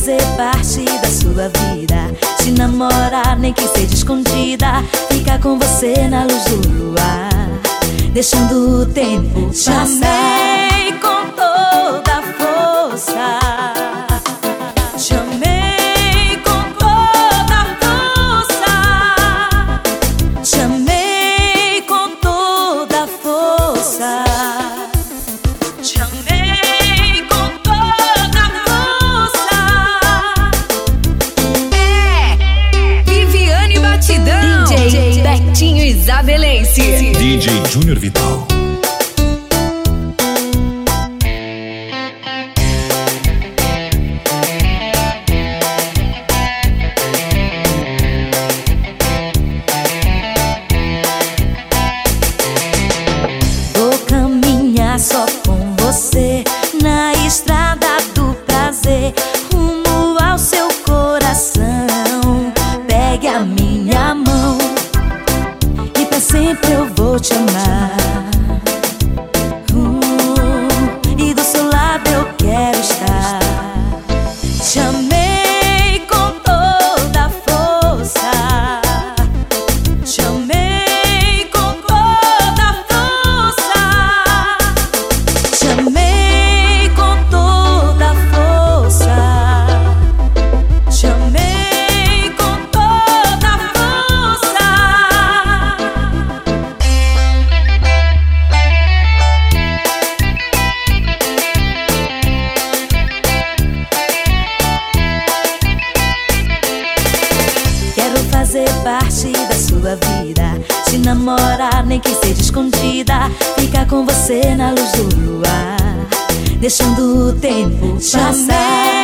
fazer parte da sua vida. Te namorar, nem que seja escondida. Ficar com você na luz do luar. Deixando o tempo passar. Isabelense. DJ Júnior Vital. Sua vida. Te namorar, nem que seja escondida. Ficar com você na luz do luar, deixando o tempo passar.